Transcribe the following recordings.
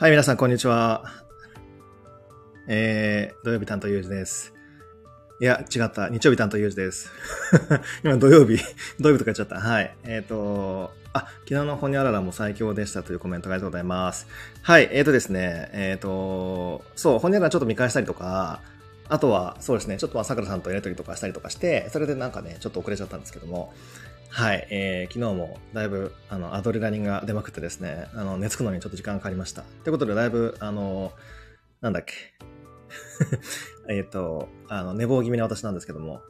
はい、皆さん、こんにちは。えー、土曜日担当ゆうじです。いや、違った。日曜日担当ゆうじです。今、土曜日、土曜日とか言っちゃった。はい。えっ、と、あ、昨日のホニャララも最強でしたというコメントありがとうございます。はい、えっ、とですね、えっ、と、そう、ホニャララちょっと見返したりとか、あとは、そうですね、ちょっとまあ、さくらさんとやりとりとかしたりとかして、それでなんかね、ちょっと遅れちゃったんですけども、はい、えー、昨日もだいぶあのアドレナリンが出まくってですね、あの寝つくのにちょっと時間かかりました。ということで、だいぶ、あの、なんだっけ、えっと、あの寝坊気味な私なんですけども、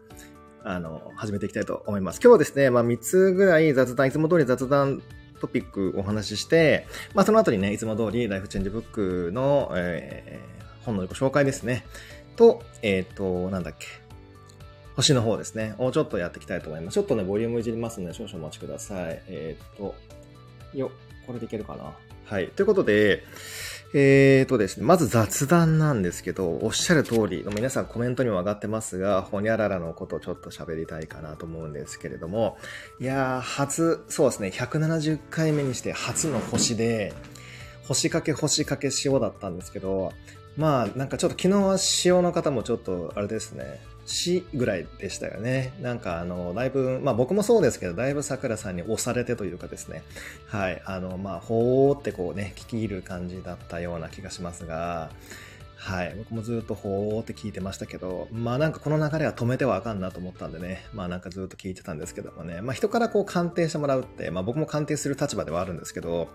あの、始めていきたいと思います。今日はですね、まあ3つぐらい雑談、いつも通り雑談トピックお話しして、まあその後にね、いつも通りライフチェンジブックの、えー本のご紹介ですね。と、えっ、と、なんだっけ、星の方ですね、をちょっとやっていきたいと思います。ちょっとね、ボリュームいじりますので、少々お待ちください。えっ、と、よ、これでいけるかな？はい。ということで、えーとですね、まず雑談なんですけど、おっしゃる通り、皆さんコメントにも上がってますが、ほにゃららのことをちょっと喋りたいかなと思うんですけれども、いやー、初、そうですね、170回目にして初の星で、星かけ星かけ塩だったんですけど、まあ、なんかちょっと昨日は塩の方もちょっと、あれですね、死ぐらいでしたよね。なんかあの、だいぶ、まあ僕もそうですけど、だいぶ桜さんに押されてというかですね、はい、あの、まあ、ほーってこうね、聞き入る感じだったような気がしますが、はい、僕もずっとほーって聞いてましたけど、まあなんかこの流れは止めてはあかんなと思ったんでね、まあなんかずっと聞いてたんですけどもね、まあ人からこう鑑定してもらうって、まあ僕も鑑定する立場ではあるんですけど、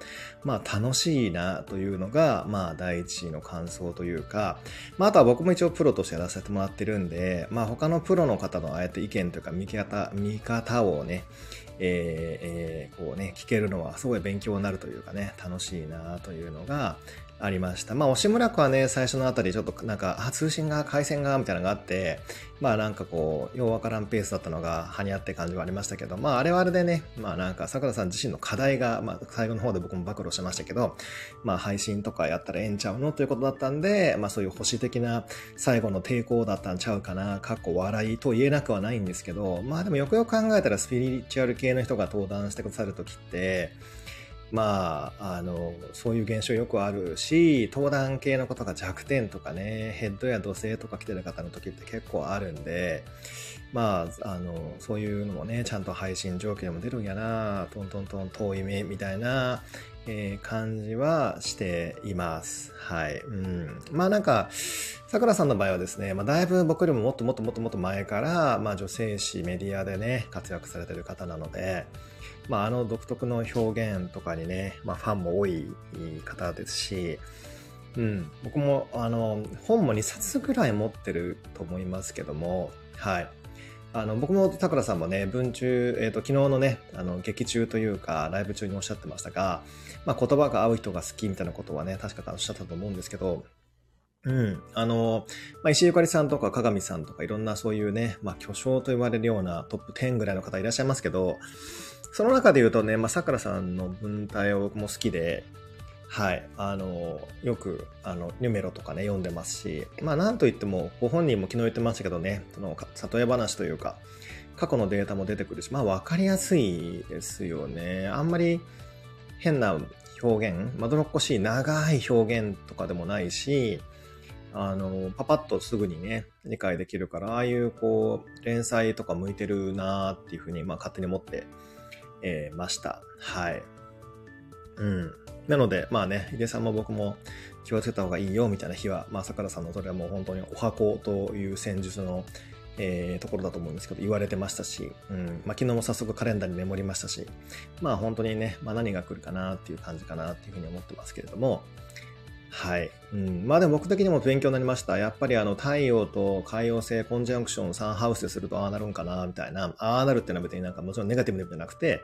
まあ楽しいなというのが、まあ第一の感想というか、まああとは僕も一応プロとしてやらせてもらってるんで、まあ他のプロの方のああやって意見というか見方、見方をね、えーえーこうね、聞けるのはすごい勉強になるというかね、楽しいなというのがありました。まあ、押村区はね、最初のあたりちょっとなんか、あ、通信が、回線が、みたいなのがあって、まあなんかこう、ようわからんペースだったのが、はにゃって感じはありましたけど、まああれはあれでね、まあなんか、桜さん自身の課題が、まあ最後の方で僕も暴露しましたけど、まあ配信とかやったらええんちゃうのということだったんで、まあそういう保守的な最後の抵抗だったんちゃうかな、かっこ笑いと言えなくはないんですけど、まあでもよくよく考えたらスピリチュアル系の人が登壇してくださるときって、まあ、あの、そういう現象よくあるし、登壇系のことが弱点とかね、ヘッドや土星とか来てる方の時って結構あるんで、まあ、あの、そういうのもね、ちゃんと配信状況でも出るんやな、トントントン遠い目みたいな、えー感じはしています。はい。うん。まあなんか、桜さんの場合はですね、まあだいぶ僕よりももっともっともっともっと前から、まあ女性誌メディアでね、活躍されてる方なので、まああの独特の表現とかにね、まあファンも多い方ですし、うん、僕もあの本も2冊ぐらい持ってると思いますけども、はい。あの僕も桜さんもね、文中、えっ、と、昨日のね、あの、劇中というか、ライブ中におっしゃってましたが、まあ言葉が合う人が好きみたいなことはね、確かおっしゃったと思うんですけど、うん。あの、まあ、石井ゆかりさんとか鏡さんとかいろんなそういうね、まあ巨匠と言われるようなトップ10ぐらいの方いらっしゃいますけど、その中で言うとね、まあ、桜さんの文体を僕も好きで、はい、あの、よく、あの、ニュメロとかね、読んでますし、まあ、なんといっても、ご本人も昨日言ってましたけどね、その、か里絵話というか、過去のデータも出てくるし、まあ、わかりやすいですよね。あんまり変な表現、まどろっこしい長い表現とかでもないし、あの、パパッとすぐにね、理解できるから、ああいうこう、連載とか向いてるなーっていうふうに、まあ、勝手に思って、えーました。はい。うん。なので、まあね、ヒデさんも僕も気をつけた方がいいよみたいな日は、まあ、桜さんのそれはもう本当にお箱という戦術の、えーところだと思うんですけど、言われてましたし、うん。まあ、昨日も早速カレンダーにメモりましたし、まあ、本当にね、まあ、何が来るかなっていう感じかなっていうふうに思ってますけれども、はい。うん。まあでも僕的にも勉強になりました。やっぱりあの太陽と海洋星コンジャンクション3ハウスでするとああなるんかなみたいな。ああなるっていうのは別になんかもちろんネガティブではなくて、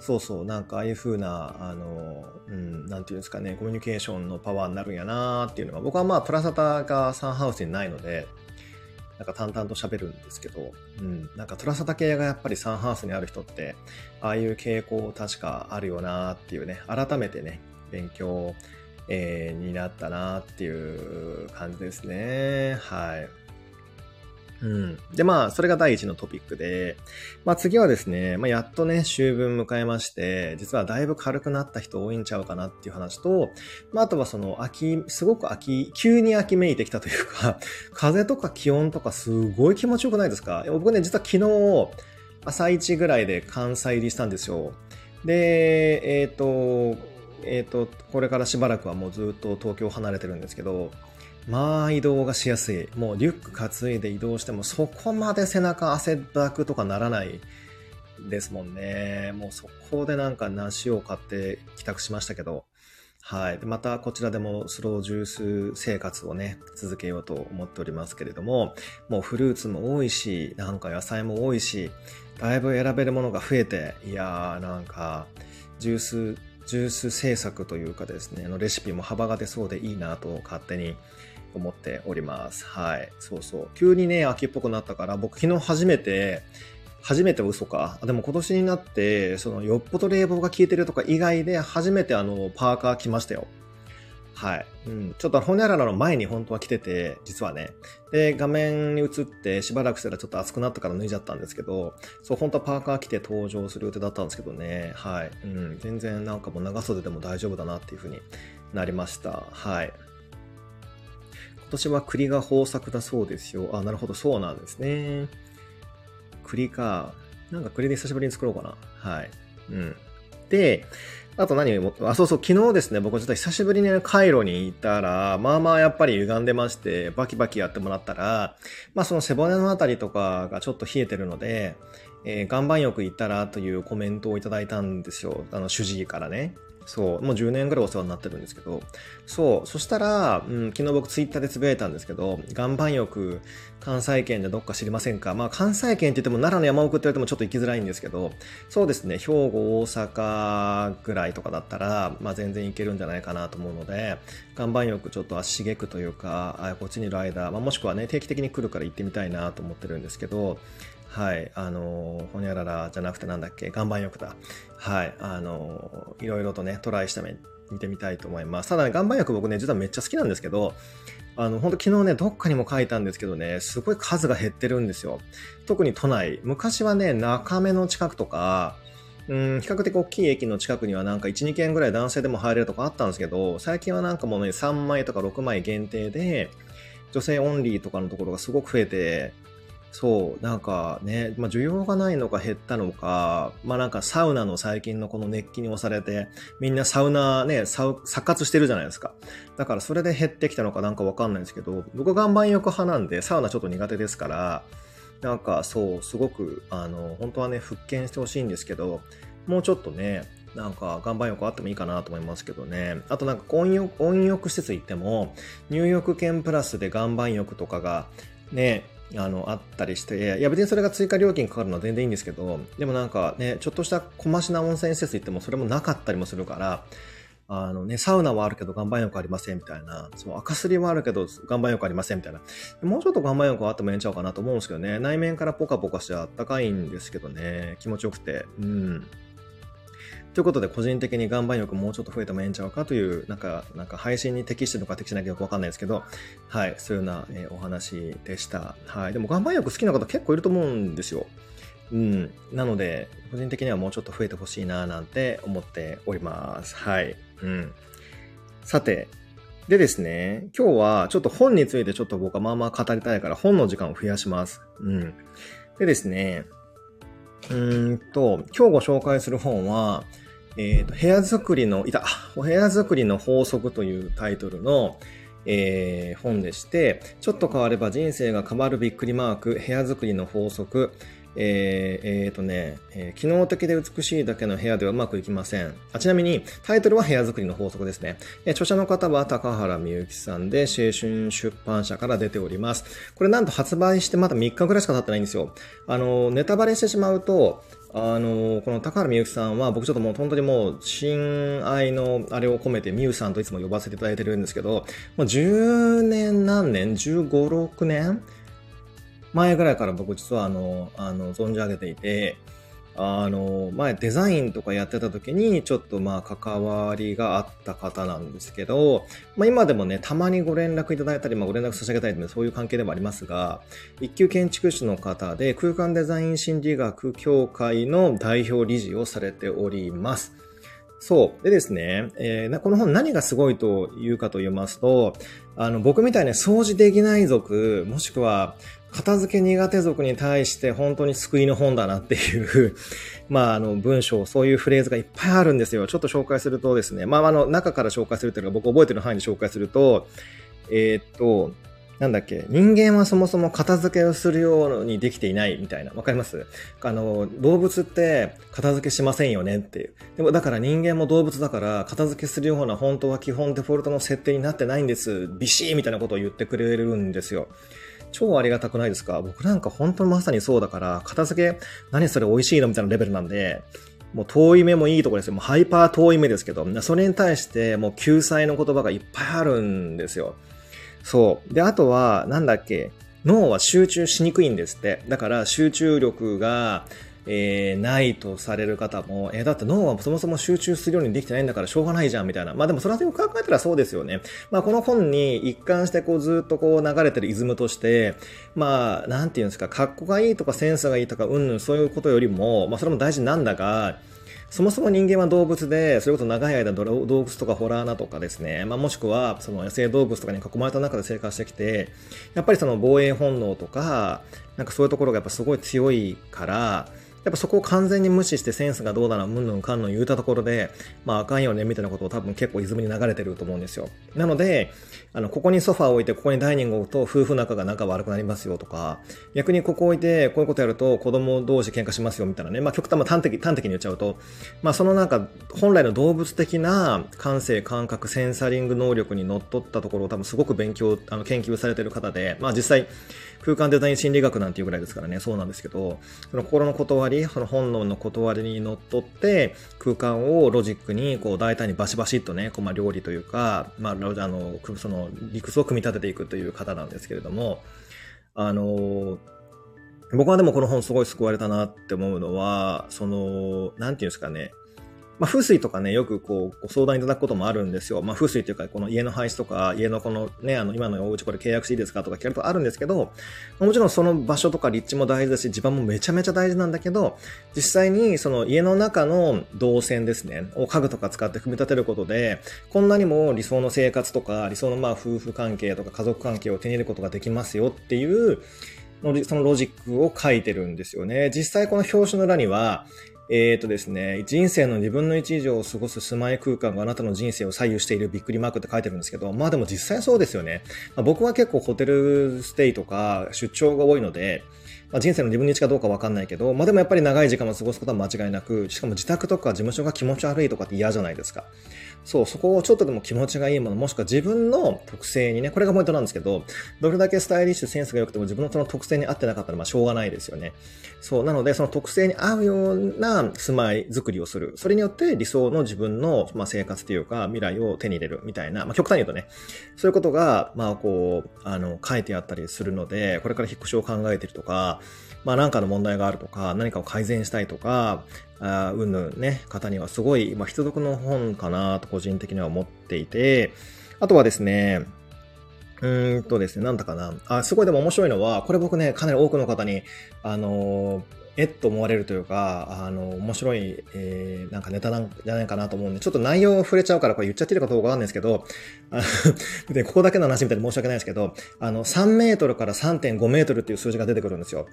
そうそう、なんかああいう風な、あの、うん、なんていうんですかね、コミュニケーションのパワーになるんやなっていうのが、僕はまあプラサタが3ハウスにないので、なんか淡々と喋るんですけど、うん、なんかトラサタ系がやっぱりサンハウスにある人って、ああいう傾向確かあるよなっていうね、改めてね、勉強、えーになったなっていう感じですね。はい。うん。で、まあ、それが第一のトピックで、まあ次はですね、まあやっとね、秋分迎えまして、実はだいぶ軽くなった人多いんちゃうかなっていう話と、まああとはその秋、すごく秋、急に秋めいてきたというか、風とか気温とかすごい気持ちよくないですか？僕ね、実は昨日、朝一ぐらいで関西入りしたんですよ。で、えっ、ー、と、えっ、ー、と、これからしばらくはもうずっと東京離れてるんですけど、まあ移動がしやすい。もうリュック担いで移動してもそこまで背中汗だくとかならないですもんね。もうそこでなんか梨を買って帰宅しましたけど、はい。またこちらでもスロージュース生活をね、続けようと思っておりますけれども、もうフルーツも多いし、なんか野菜も多いし、だいぶ選べるものが増えて、いやーなんか、ジュース、ジュース制作というかですね、のレシピも幅が出そうでいいなと勝手に思っております。はい。そうそう。急にね、秋っぽくなったから、僕昨日初めて、初めて嘘か。でも今年になって、そのよっぽど冷房が効いてるとか以外で初めてあの、パーカー来ましたよ。はい。うん。ちょっとホニャララの前に本当は来てて、実はね。で、画面に映ってしばらくしたらちょっと暑くなったから脱いじゃったんですけど、そう、本当はパーカー着て登場する予定だったんですけどね。はい。うん。全然なんかもう長袖でも大丈夫だなっていう風になりました。はい。今年は栗が豊作だそうですよ。あ、なるほど、そうなんですね。栗か。なんか栗で久しぶりに作ろうかな。はい。うん。で、あと何も、あ、そうそう、昨日ですね、僕ちょっと久しぶりにカイロに行ったら、まあまあやっぱり歪んでまして、バキバキやってもらったら、まあその背骨のあたりとかがちょっと冷えてるので、えー、岩盤浴行ったらというコメントをいただいたんですよ。あの、主治医からね。そう、もう10年ぐらいお世話になってるんですけど、そう、そしたら、うん、昨日僕ツイッターでつぶやいたんですけど、岩盤浴、関西圏でどっか知りませんか？まあ関西圏って言っても奈良の山奥って言われてもちょっと行きづらいんですけど、そうですね、兵庫、大阪ぐらいとかだったら、まあ全然行けるんじゃないかなと思うので、岩盤浴ちょっと足しげくというか、あこっちにいる間、まあもしくはね、定期的に来るから行ってみたいなと思ってるんですけど、はい、あの、ほにゃららじゃなくてなんだっけ、岩盤浴だ。はい、あの、いろいろとね、トライしてみてみたいと思います。ただね、岩盤浴僕ね、実はめっちゃ好きなんですけど、あの、本当昨日ね、どっかにも書いたんですけどね、すごい数が減ってるんですよ。特に都内。昔はね、中目の近くとか、うん、比較的大きい駅の近くにはなんか1、2軒ぐらい男性でも入れるとかあったんですけど、最近はなんかもうね、3枚とか6枚限定で、女性オンリーとかのところがすごく増えて、そう、なんかね、まあ、需要がないのか減ったのか、まあ、なんかサウナの最近のこの熱気に押されて、みんなサウナね、サウ、錯活してるじゃないですか。だからそれで減ってきたのかなんかわかんないんですけど、僕岩盤浴派なんで、サウナちょっと苦手ですから、なんかそう、すごく、あの、本当はね、復権してほしいんですけど、もうちょっとね、なんか岩盤浴あってもいいかなと思いますけどね。あとなんか温浴、温浴施設行っても、入浴券プラスで岩盤浴とかがね、あの、あったりして、いや別にそれが追加料金かかるのは全然いいんですけど、でもなんかね、ちょっとした小増しな温泉施設行ってもそれもなかったりもするから、あのね、サウナはあるけど岩盤浴ありませんみたいな、その赤すりはあるけど岩盤浴ありませんみたいな、もうちょっと岩盤浴あってもええんちゃうかなと思うんですけどね、内面からポカポカしてあったかいんですけどね、気持ちよくて、うん。ということで、個人的に岩盤浴もうちょっと増えてもええんちゃうかという、なんか、なんか配信に適してるのか適してないかよくわかんないですけど、はい、そういうような、えー、お話でした。はい。でも岩盤浴好きな方結構いると思うんですよ。うん。なので、個人的にはもうちょっと増えてほしいななんて思っております。はい。うん。さて、でですね、今日はちょっと本についてちょっと僕はまあまあ語りたいから本の時間を増やします。うん。でですね、うんと、今日ご紹介する本は、えっ、ー、と、部屋作りの、いた、お部屋作りの法則というタイトルの、えー、本でして、ちょっと変われば人生が変わるびっくりマーク、部屋作りの法則、えー、えー、とね、えー、機能的で美しいだけの部屋ではうまくいきません。あちなみに、タイトルは部屋作りの法則ですね。えー、著者の方は高原美幸さんで、青春出版社から出ております。これなんと発売してまだ3日ぐらいしか経ってないんですよ。あの、ネタバレしてしまうと、あの、この高原美幸さんは、僕ちょっともう本当にもう、親愛のあれを込めて美羽さんといつも呼ばせていただいてるんですけど、もう10年何年 ?15、6年？前ぐらいから僕実はあの、あの、存じ上げていて、あの、前デザインとかやってた時にちょっとまあ関わりがあった方なんですけど、まあ今でもね、たまにご連絡いただいたり、まあご連絡差し上げたりそういう関係でもありますが、一級建築士の方で空間デザイン心理学協会の代表理事をされております。そう。でですね、えー、この本何がすごいというかと言いますと、あの、僕みたいに掃除できない族、もしくは、片付け苦手族に対して本当に救いの本だなっていう まあ、あの、文章、そういうフレーズがいっぱいあるんですよ。ちょっと紹介するとですね、まあ、あの、中から紹介するというのが僕覚えてる範囲で紹介すると、えー、っと、なんだっけ、人間はそもそも片付けをするようにできていないみたいな。わかります？あの、動物って片付けしませんよねっていう。でもだから人間も動物だから片付けするような本当は基本デフォルトの設定になってないんです。ビシーみたいなことを言ってくれるんですよ。超ありがたくないですか？僕なんか本当にまさにそうだから、片付け何それ美味しいのみたいなレベルなんで、もう遠い目もいいところですよ。もうハイパー遠い目ですけど、それに対してもう救済の言葉がいっぱいあるんですよ。そう。で、あとは、なんだっけ、脳は集中しにくいんですって。だから集中力が、えー、ないとされる方も、えー、だって脳はそもそも集中するようにできてないんだからしょうがないじゃん、みたいな。まあでもそれはよく考えたらそうですよね。まあこの本に一貫してこうずっとこう流れてるイズムとして、まあ、なんていうんですか、格好がいいとかセンスがいいとか、うんぬんそういうことよりも、まあそれも大事なんだが、そもそも人間は動物で、それこそ長い間動物とかホラーなとかですね、まあ、もしくはその野生動物とかに囲まれた中で生活してきて、やっぱりその防衛本能とか、なんかそういうところがやっぱすごい強いから、やっぱそこを完全に無視してセンスがどうだな、むんぬんかんぬん言うたところで、まああかんよねみたいなことを多分結構イズムに流れてると思うんですよ。なので、あの、ここにソファーを置いて、ここにダイニングを置くと夫婦仲が仲悪くなりますよとか、逆にここ置いて、こういうことやると子供同士喧嘩しますよみたいなね、まあ極端、まあ端的、端的に言っちゃうと、まあそのなんか、本来の動物的な感性、感覚、センサリング能力にのっったところを多分すごく勉強、あの、研究されてる方で、まあ実際、空間デザイン心理学なんていうぐらいですからね、そうなんですけど、その心の断り、その本能の断りにのっとって、空間をロジックに、こう、大胆にバシバシっとね、こうまあ、料理というか、まあ、あの、その、理屈を組み立てていくという方なんですけれども、あの、僕はでもこの本すごい救われたなって思うのは、その、なんていうんですかね、まあ、風水とかね、よくこう、ご相談いただくこともあるんですよ。まあ、風水というか、この家の配置とか、家のこのね、あの、今のお家これ契約していいですかとか聞かれるとあるんですけど、もちろんその場所とか立地も大事だし、地盤もめちゃめちゃ大事なんだけど、実際にその家の中の動線ですね、を家具とか使って組み立てることで、こんなにも理想の生活とか、理想のまあ夫婦関係とか家族関係を手に入れることができますよっていう、そのロジックを書いてるんですよね。実際この表紙の裏には、えっ、ー、とですね、人生の2分の1以上を過ごす住まい空間があなたの人生を左右しているびっくりマークって書いてるんですけど、まあでも実際そうですよね。まあ、僕は結構ホテルステイとか出張が多いので、まあ、人生の2分の1かどうかわかんないけど、まあでもやっぱり長い時間を過ごすことは間違いなく、しかも自宅とか事務所が気持ち悪いとかって嫌じゃないですか。そう、そこをちょっとでも気持ちがいいもの、もしくは自分の特性にね、これがポイントなんですけど、どれだけスタイリッシュ、センスが良くても自分のその特性に合ってなかったら、まあしょうがないですよね。そう、なので、その特性に合うような住まい作りをする。それによって理想の自分の、まあ、生活というか、未来を手に入れるみたいな、まあ極端に言うとね、そういうことが、まあこう、あの、書いてあったりするので、これから引っ越しを考えてるとか、まあ何かの問題があるとか、何かを改善したいとか、あうんぬんね、方にはすごい、まあ、必読の本かなと個人的には思っていて、あとはですね、うーんとですね、なんだかな。あ、すごいでも面白いのは、これ僕ね、かなり多くの方に、あのー、えっと思われるというか、あの、面白い、えー、なんかネタなんじゃないかなと思うんで、ちょっと内容触れちゃうからこれ言っちゃってるかどうかわかんないですけど、で、ここだけの話みたいで申し訳ないですけど、あの、3メートルから3.5メートルっていう数字が出てくるんですよ。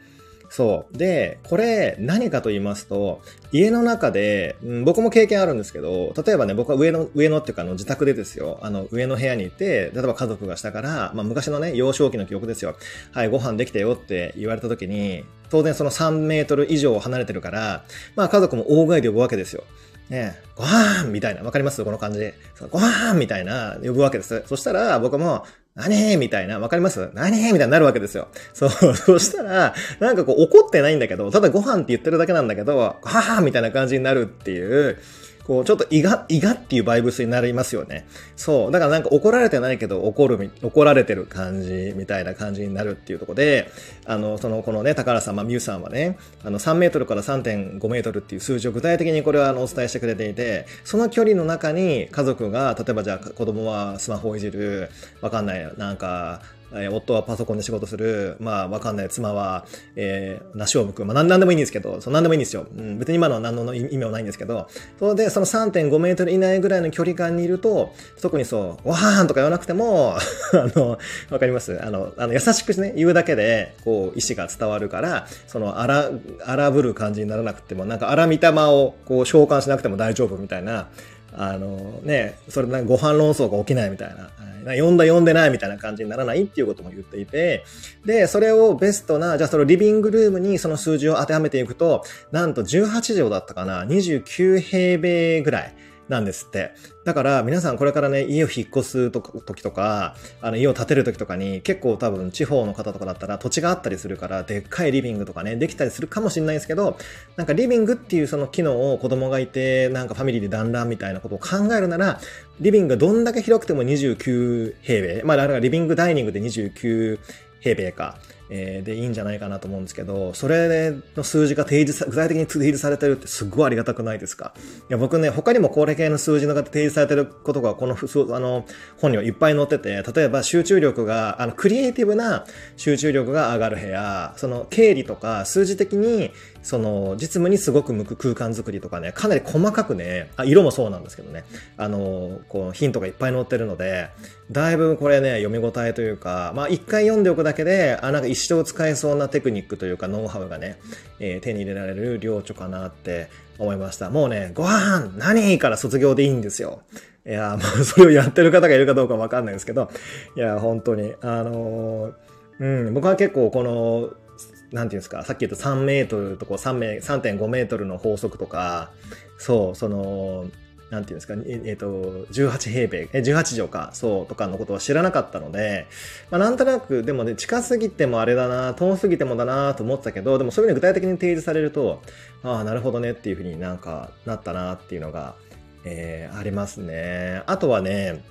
そう。で、これ何かと言いますと、家の中で、うん、僕も経験あるんですけど、例えばね、僕は上の、上のっていうかあの自宅でですよ、あの上の部屋にいて、例えば家族がしたから、まあ昔のね、幼少期の記憶ですよ。はい、ご飯できたよって言われた時に、当然その3メートル以上離れてるから、まあ家族も大声で呼ぶわけですよ。ねご飯みたいな。わかります？この感じで。ご飯みたいな、呼ぶわけです。そしたら、僕も、何？みたいな、わかります？何？みたいになるわけですよ。そう、そしたら、なんかこう怒ってないんだけど、ただご飯って言ってるだけなんだけど、ははみたいな感じになるっていう、こう、ちょっと胃が、胃がっていうバイブスになりますよね。そう。だからなんか怒られてないけど怒る、怒られてる感じみたいな感じになるっていうとこで、あの、その、このね、高原さん、まあ、ミュウさんはね、あの、3メートルから3.5メートルっていう数字を具体的にこれはあの、お伝えしてくれていて、その距離の中に家族が、例えばじゃあ子供はスマホをいじる、わかんない、なんか、え、夫はパソコンで仕事する、まあ、わかんない妻は、えー、梨を剥く。まあ、なんでもいいんですけど、そう、なんでもいいんですよ。うん、別に今のは何の意味もないんですけど、それで、その3.5メートル以内ぐらいの距離感にいると、特にそう、わーんとか言わなくても、あの、わかります？あの、あの、優しくね、言うだけで、こう、意志が伝わるから、その、荒、荒ぶる感じにならなくても、なんか荒見たまを、こう、召喚しなくても大丈夫みたいな、あのね、それなご飯論争が起きないみたいな、呼んだ呼んでないみたいな感じにならないっていうことも言っていて、で、それをベストな、じゃあそのリビングルームにその数字を当てはめていくと、なんと18畳だったかな、29平米ぐらい。なんですって。だから皆さんこれからね、家を引っ越すと時とか、あの家を建てる時とかに結構多分地方の方とかだったら土地があったりするから、でっかいリビングとかね、できたりするかもしれないですけど、なんかリビングっていうその機能を子供がいて、なんかファミリーで団らんみたいなことを考えるなら、リビングどんだけ広くても29平米、まあだからリビングダイニングで29平米か。えー、でいいんじゃないかなと思うんですけど、それの数字が提示さ、具体的に提示されてるってすっごいありがたくないですか？いや、僕ね、他にも高齢系の数字のが提示されてることがこのあの本にはいっぱい載ってて、例えば集中力が、あの、クリエイティブな集中力が上がる部屋、その経理とか数字的にその、実務にすごく向く空間づくりとかね、かなり細かくね、あ、色もそうなんですけどね、あの、こう、ヒントがいっぱい載ってるので、だいぶこれね、読み応えというか、まあ一回読んでおくだけで、あ、なんか一生使えそうなテクニックというか、ノウハウがね、えー、手に入れられる領著かなって思いました。もうね、ご飯何から卒業でいいんですよ。いや、まあ、それをやってる方がいるかどうかわかんないですけど、いや、本当に、あのー、うん、僕は結構このなんていうんですか、さっき言った3メートルとこう3メ、3.5メートルの法則とか、そう、その、なんていうんですか、えっ、ー、と、18平米、え、18畳か、そう、とかのことは知らなかったので、まあ、なんとなく、でもね、近すぎてもあれだな、遠すぎてもだなと思ってたけど、でもそういうふうに具体的に提示されると、ああ、なるほどねっていうふうになんかなったなっていうのが、えー、ありますね。あとはね、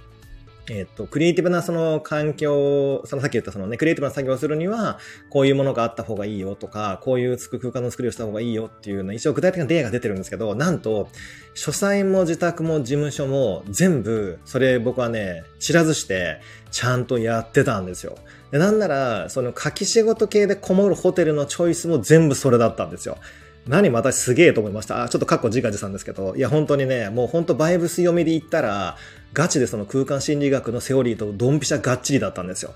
えっ、と、クリエイティブなその環境、そのさっき言ったそのね、クリエイティブな作業をするには、こういうものがあった方がいいよとか、こういう空間の作りをした方がいいよっていうの、一応具体的な例が出てるんですけど、なんと、書斎も自宅も事務所も全部、それ僕はね、知らずして、ちゃんとやってたんですよ。でなんなら、その書き仕事系でこもるホテルのチョイスも全部それだったんですよ。何私すげえと思いました。あ、ちょっとカッコ自画自賛ですけど、いや本当にね、もう本当バイブス読みで言ったら、ガチでその空間心理学のセオリーとドンピシャがっちりだったんですよ。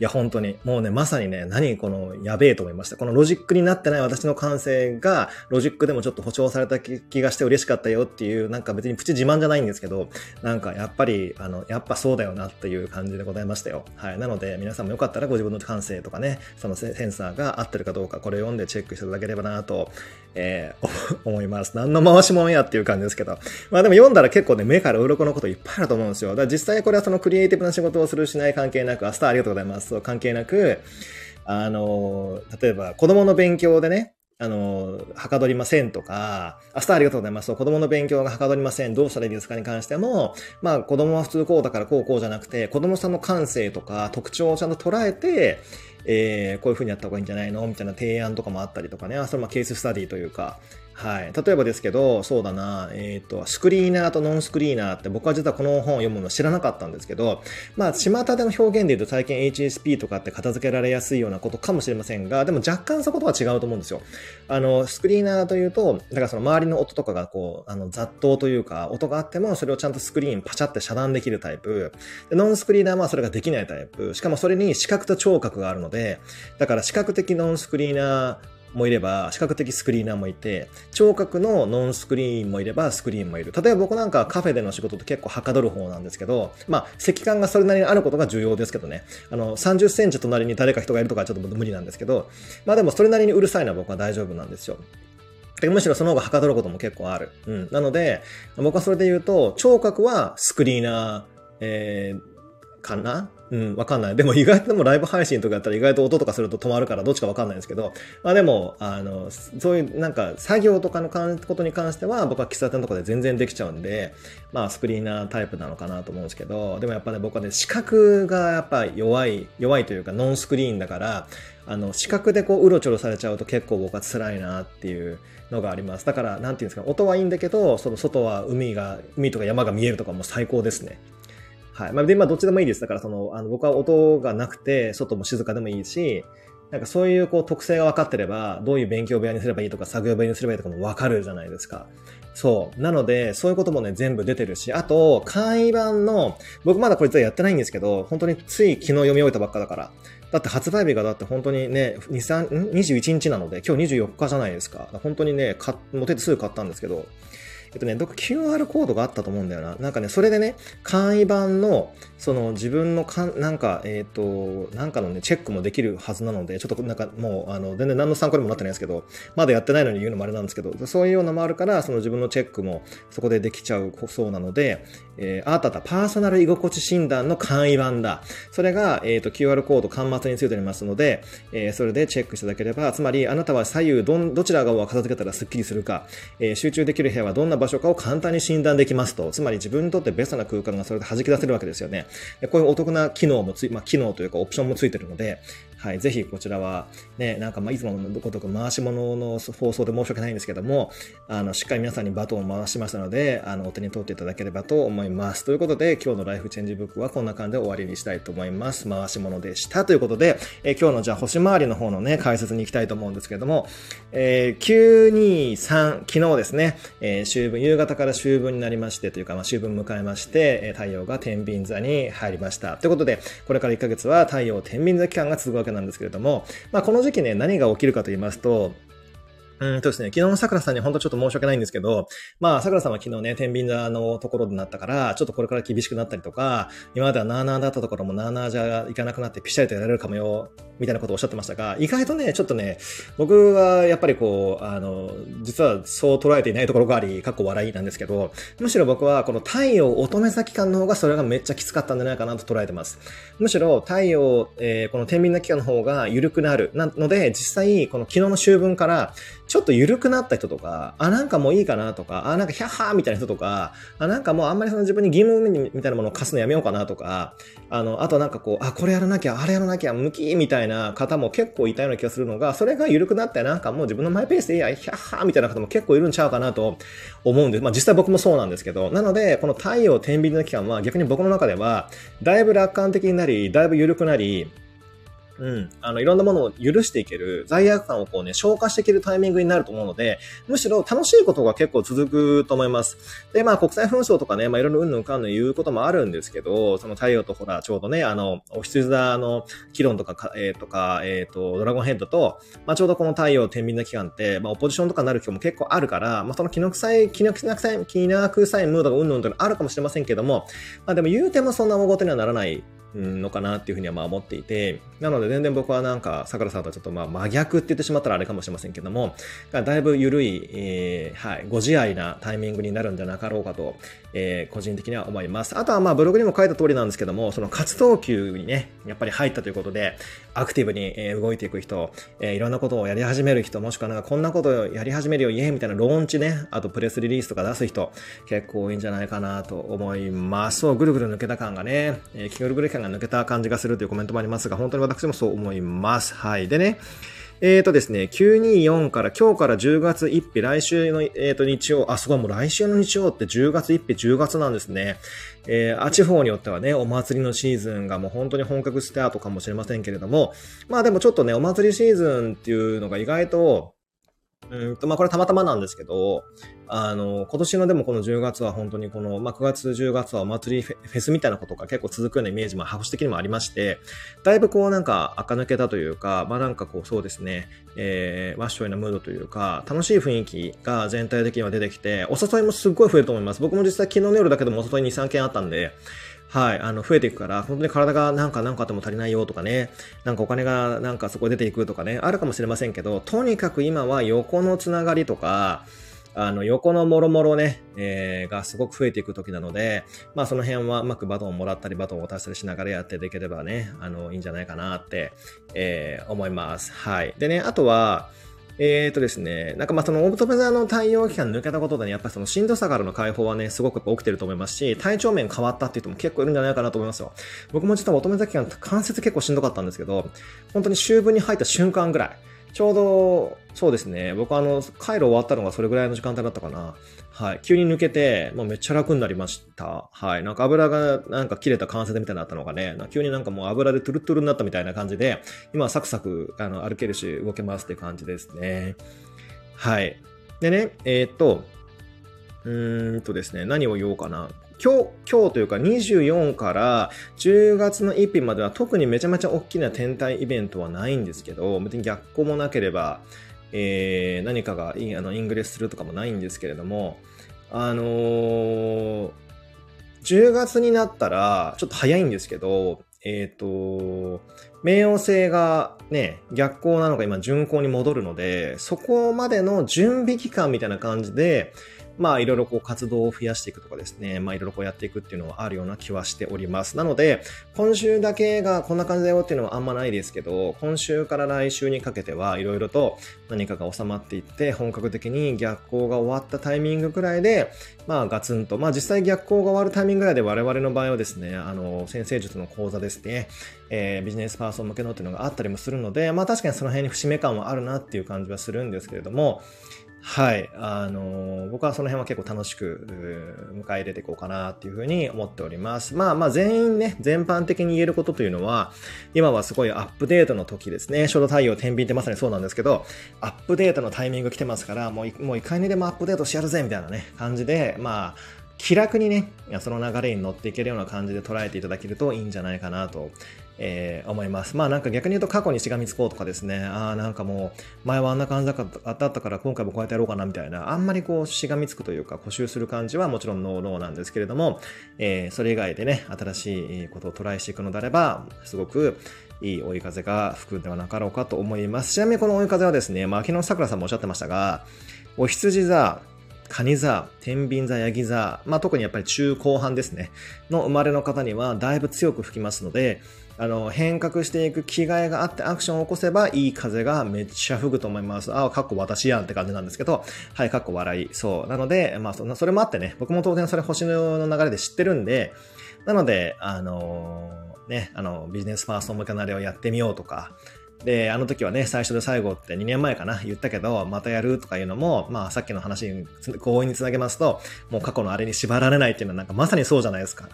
いや、本当に。もうね、まさにね、何このやべえと思いました。このロジックになってない私の感性が、ロジックでもちょっと保証された気がして嬉しかったよっていう、なんか別にプチ自慢じゃないんですけど、なんかやっぱり、あの、やっぱそうだよなっていう感じでございましたよ。はい。なので、皆さんもよかったらご自分の感性とかね、そのセンサーが合ってるかどうか、これ読んでチェックしていただければなと、えー、思います。何の回しもんやっていう感じですけど。まあでも読んだら結構ね、目から鱗のこといっぱいあると思うんですよ。だから実際これはそのクリエイティブな仕事をするしない関係なく、明日ありがとうございます。関係なく、あの、例えば子供の勉強でね、あの、はかどりませんとか、明日ありがとうございます。子供の勉強がはかどりません。どうしたらいいですかに関しても、まあ子供は普通こうだからこうこうじゃなくて、子供さんの感性とか特徴をちゃんと捉えて、えー、こういう風にやった方がいいんじゃないの？みたいな提案とかもあったりとかね、それまケーススタディというか、はい。例えばですけど、そうだな、えっ、ー、と、スクリーナーとノンスクリーナーって僕は実はこの本を読むの知らなかったんですけど、まあ、巷での表現で言うと最近 HSP とかって片付けられやすいようなことかもしれませんが、でも若干そことは違うと思うんですよ。あの、スクリーナーというと、だからその周りの音とかがこう、あの、雑踏というか、音があってもそれをちゃんとスクリーンパチャって遮断できるタイプ。でノンスクリーナーはそれができないタイプ。しかもそれに視覚と聴覚があるので、だから視覚的ノンスクリーナー、もいれば、視覚的スクリーナーもいて、聴覚のノンスクリーンもいれば、スクリーンもいる。例えば僕なんかカフェでの仕事って結構はかどる方なんですけど、まあ、赤感がそれなりにあることが重要ですけどね。あの、30センチ隣に誰か人がいるとかちょっと無理なんですけど、まあでもそれなりにうるさいのは僕は大丈夫なんですよ。むしろその方がはかどることも結構ある。うん。なので、僕はそれで言うと、聴覚はスクリーナー、えー、かな？うん、わかんない。でも意外とでもライブ配信とかやったら意外と音とかすると止まるからどっちかわかんないんですけど、まあでも、あの、そういうなんか作業とかのことに関しては僕は喫茶店とかで全然できちゃうんで、まあスクリーナータイプなのかなと思うんですけど、でもやっぱね僕はね視覚がやっぱ弱い、弱いというかノンスクリーンだから、あの視覚でこううろちょろされちゃうと結構僕は辛いなっていうのがあります。だから、なんていうんですか、音はいいんだけど、その外は海が、海とか山が見えるとかも最高ですね。はい。まあ、で、まあ、どっちでもいいです。だから、その、あの、僕は音がなくて、外も静かでもいいし、なんかそういうこう特性が分かってれば、どういう勉強部屋にすればいいとか、作業部屋にすればいいとかも分かるじゃないですか。そう。なので、そういうこともね、全部出てるし、あと、簡易版の、僕まだこいつはやってないんですけど、本当につい昨日読み終えたばっかだから、だって発売日がだって本当にね、2、3、21日なので、今日24日じゃないですか。本当にね、か、持ててすぐ買ったんですけど、えっとね、どっか QR コードがあったと思うんだよな。なんかね、それでね、簡易版の、その自分のかん、なんか、えっ、ー、と、なんかのね、チェックもできるはずなので、ちょっとなんかもう、あの、全然何の参考にもなってないですけど、まだやってないのに言うのもあれなんですけど、そういうようなもあるから、その自分のチェックもそこでできちゃうそうなので、えー、あったたパーソナル居心地診断の簡易版だ。それが、えっ、ー、と、QR コード端末についておりますので、えー、それでチェックしていただければ、つまり、あなたは左右どん、どちら側を片付けたらスッキリするか、えー、集中できる部屋はどんな場所かを簡単に診断できますと。つまり自分にとってベストな空間がそれで弾き出せるわけですよね。こういうお得な機能もつい、まあ、機能というかオプションもついてるので、はい、ぜひこちらは、ね、なんかまあいつものごとく回し物の放送で申し訳ないんですけども、あの、しっかり皆さんにバトンを回しましたので、あの、お手に取っていただければと思います。ますということで、今日のライフチェンジブックはこんな感じで終わりにしたいと思います。回し物でした。ということで、え今日のじゃあ星回りの方のね、解説に行きたいと思うんですけれども、えー、923、昨日ですね、えー、秋分、夕方から秋分になりまして、というか、まあ、秋分迎えまして、え太陽が天秤座に入りました。ということで、これから1ヶ月は太陽天秤座期間が続くわけなんですけれども、まあ、この時期ね、何が起きるかと言いますと、うんとですね、昨日の桜さんに本当ちょっと申し訳ないんですけど、まあ、桜さんは昨日ね、天秤座のところになったから、ちょっとこれから厳しくなったりとか、今まではなーなーだったところもなーなーじゃいかなくなってピシャリとやられるかもよ、みたいなことをおっしゃってましたが、意外とね、ちょっとね、僕はやっぱりこう、あの、実はそう捉えていないところがあり、かっこ笑いなんですけど、むしろ僕はこの太陽乙女座期間の方がそれがめっちゃきつかったんじゃないかなと捉えてます。むしろ太陽、えー、この天秤座期間の方が緩くなる。なので、実際、この昨日の秋分から、ちょっと緩くなった人とか、あ、なんかもういいかなとか、あ、なんかヒャッハーみたいな人とか、あ、なんかもうあんまりその自分に義務みたいなものを課すのやめようかなとか、あの、あとなんかこう、あ、これやらなきゃ、あれやらなきゃ、向きみたいな方も結構いたような気がするのが、それが緩くなってなんかもう自分のマイペースでいいや、ヒャッハーみたいな方も結構いるんちゃうかなと思うんです。まあ実際僕もそうなんですけど、なので、この太陽天秤の期間は逆に僕の中では、だいぶ楽観的になり、だいぶ緩くなり、うん。あの、いろんなものを許していける、罪悪感をこうね、消化していけるタイミングになると思うので、むしろ楽しいことが結構続くと思います。で、まあ、国際紛争とかね、まあ、いろいろうんぬんかんぬん言うこともあるんですけど、その太陽とほら、ちょうどね、あの、お羊座の議論とか、えー、とか、えっ、ー、と、ドラゴンヘッドと、まあ、ちょうどこの太陽天秤の期間って、まあ、オポジションとかになる日も結構あるから、まあ、その気の臭い、気の臭い、気な臭いムードがうんぬんとかあるかもしれませんけども、まあ、でも言うてもそんな大事にはならないのかなっていうふうにはまあ思っていて、なので全然僕はなんか、桜さんとちょっとまあ真逆って言ってしまったらあれかもしれませんけども、だいぶ緩い、えー、はい、ご自愛なタイミングになるんじゃなかろうかと、えー、個人的には思います。あとはまあブログにも書いた通りなんですけども、その活動休にね、やっぱり入ったということで、アクティブに動いていく人、え、いろんなことをやり始める人、もしくはなんかこんなことをやり始めるよ、イエーみたいなローンチね、あとプレスリリースとか出す人、結構多いんじゃないかなと思います。そう、ぐるぐる抜けた感がね、え、気ぐるぐる感が抜けた感じがするというコメントもありますが、本当に私もそう思います。はい。でね、えーとですね、924から今日から10月1日、来週の、えー、と日曜、あ、すごい、もう来週の日曜って10月1日、10月なんですね。えー、地方によってはね、お祭りのシーズンがもう本当に本格スタートかもしれませんけれども、まあでもちょっとね、お祭りシーズンっていうのが意外と、うんと、まあ、これたまたまなんですけど、あの、今年のでもこの10月は本当にこの、まあ、9月、10月はお祭りフェスみたいなことが結構続くようなイメージも、保守的にもありまして、だいぶこうなんか垢抜けたというか、まあ、なんかこうそうですね、えー、ワッショイなムードというか、楽しい雰囲気が全体的には出てきて、お誘いもすっごい増えると思います。僕も実際昨日の夜だけでもお誘い2、3件あったんで、はい、あの、増えていくから、本当に体がなんかなんかあっても足りないよとかね、なんかお金がなんかそこ出ていくとかね、あるかもしれませんけど、とにかく今は横のつながりとか、あの、横のもろもろね、えー、がすごく増えていく時なので、まあその辺はうまくバトンをもらったり、バトンを渡したりしながらやっていければね、あの、いいんじゃないかなって、えー、思います。はい。でね、あとは、えーとですね、なんかまあそのオートメザの対応期間抜けたことでね、やっぱりそのしんどさからの解放はね、すごく起きてると思いますし、体調面変わったっていう人も結構いるんじゃないかなと思いますよ。僕も実はオートメザ期間関節結構しんどかったんですけど、本当に終分に入った瞬間ぐらい、ちょうど、そうですね。僕あの、回路終わったのがそれぐらいの時間帯だったかな。はい。急に抜けて、もうめっちゃ楽になりました。はい。なんか油がなんか切れた関節みたいになったのがね、急になんかもう油でトゥルトゥルになったみたいな感じで、今はサクサクあの歩けるし動けますって感じですね。はい。でね、えー、っと、うーんとですね、何を言おうかな。今日、今日というか24から10月の1日までは特にめちゃめちゃ大きな天体イベントはないんですけど、別に逆光もなければ、えー、何かがインあのイングレスするとかもないんですけれども、あのー、10月になったら、ちょっと早いんですけど、えっ、ー、と、冥王星がね、逆光なのか今巡光に戻るので、そこまでの準備期間みたいな感じで、まあいろいろこう活動を増やしていくとかですね、まあいろいろこうやっていくっていうのはあるような気はしております。なので、今週だけがこんな感じだよっていうのはあんまないですけど、今週から来週にかけてはいろいろと何かが収まっていって、本格的に逆光が終わったタイミングくらいで、まあガツンと、まあ実際逆光が終わるタイミングぐらいで我々の場合はですね、あの、先生術の講座ですね、えー、ビジネスパーソン向けのっていうのがあったりもするので、まあ確かにその辺に節目感はあるなっていう感じはするんですけれども、はい。あの、僕はその辺は結構楽しく迎え入れていこうかなっていうふうに思っております。まあまあ全員ね、全般的に言えることというのは、今はすごいアップデートの時ですね。初動対応天秤ってまさにそうなんですけど、アップデートのタイミング来てますから、もう、もういかにでもアップデートしやるぜみたいなね、感じで、まあ、気楽にね、その流れに乗っていけるような感じで捉えていただけるといいんじゃないかなとえー、思います。まあなんか逆に言うと過去にしがみつこうとかですね、ああなんかもう前はあんな感じだったから今回もこうやってやろうかなみたいな、あんまりこうしがみつくというか固執する感じはもちろんノーノーなんですけれども、えー、それ以外でね、新しいことをトライしていくのであれば、すごくいい追い風が吹くんではなかろうかと思います。ちなみにこの追い風はですね、まあ昨日桜さんもおっしゃってましたが、お羊座、蟹座、天秤座、ヤギ座、まあ特にやっぱり中後半ですね、の生まれの方にはだいぶ強く吹きますので、あの、変革していく気概があってアクションを起こせばいい風がめっちゃ吹くと思います。ああ、かっこ私やんって感じなんですけど、はい、かっこ笑い。そう。なので、まあそ、それもあってね、僕も当然それ星の流れで知ってるんで、なので、あのー、ね、あの、ビジネスパーソン向けなれをやってみようとか、で、あの時はね、最初で最後って2年前かな、言ったけど、またやるとかいうのも、まあさっきの話に強引につなげますと、もう過去のあれに縛られないっていうのはなんかまさにそうじゃないですか。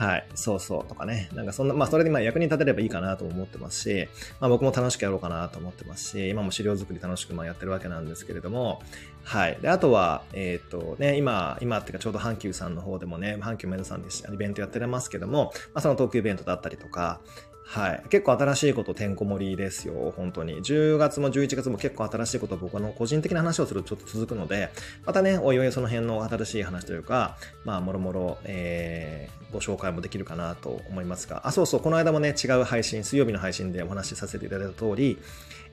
はい。そうそうとかね。なんかそんな、まあそれでまあ役に立てればいいかなと思ってますし、まあ僕も楽しくやろうかなと思ってますし、今も資料作り楽しくまあやってるわけなんですけれども、はい。で、あとは、えっ、ー、とね、今、今っていうかちょうど阪急さんの方でもね、阪急メイドさんでイベントやってますけども、まあそのトークイベントだったりとか、はい。結構新しいことてんこ盛りですよ。本当に。10月も11月も結構新しいこと僕の個人的な話をするとちょっと続くので、またね、おいおいその辺の新しい話というか、まあ、もろもろ、えー、ご紹介もできるかなと思いますが、あ、そうそう、この間もね、違う配信、水曜日の配信でお話しさせていただいた通り、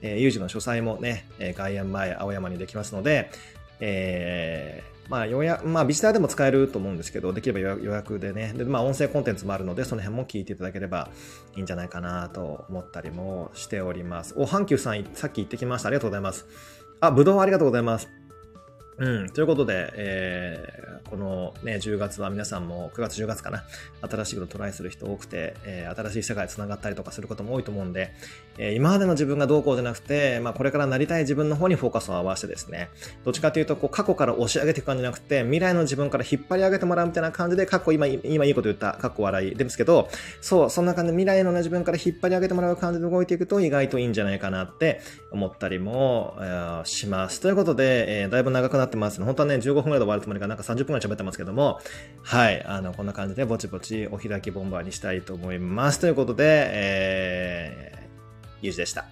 えー、有事の書斎もね、外苑前、青山にできますので、えー、まあ予約、まあビジターでも使えると思うんですけど、できれば予約でね、で、まあ音声コンテンツもあるので、その辺も聞いていただければいいんじゃないかなと思ったりもしております。お、阪急さん、さっき行ってきました。ありがとうございます。あ、ぶどうありがとうございます。うん。ということで、えー、このね、10月は皆さんも、9月10月かな、新しいことトライする人多くて、えー、新しい世界繋がったりとかすることも多いと思うんで、えー、今までの自分がどうこうじゃなくて、まあ、これからなりたい自分の方にフォーカスを合わせてですね、どっちかというと、こう、過去から押し上げていく感じじゃなくて、未来の自分から引っ張り上げてもらうみたいな感じで、過去今、今いいこと言った、過去笑いですけど、そう、そんな感じで未来の自分から引っ張り上げてもらう感じで動いていくと意外といいんじゃないかなって思ったりも、えー、します。ということで、えー、だいぶ長くなってます。本当はね、15分ぐらいで終わるつもりがなんか30分ぐらい喋ってますけども、はい、あの、こんな感じでぼちぼちお開きボンバーにしたいと思います。ということで、えー、ゆうじでした。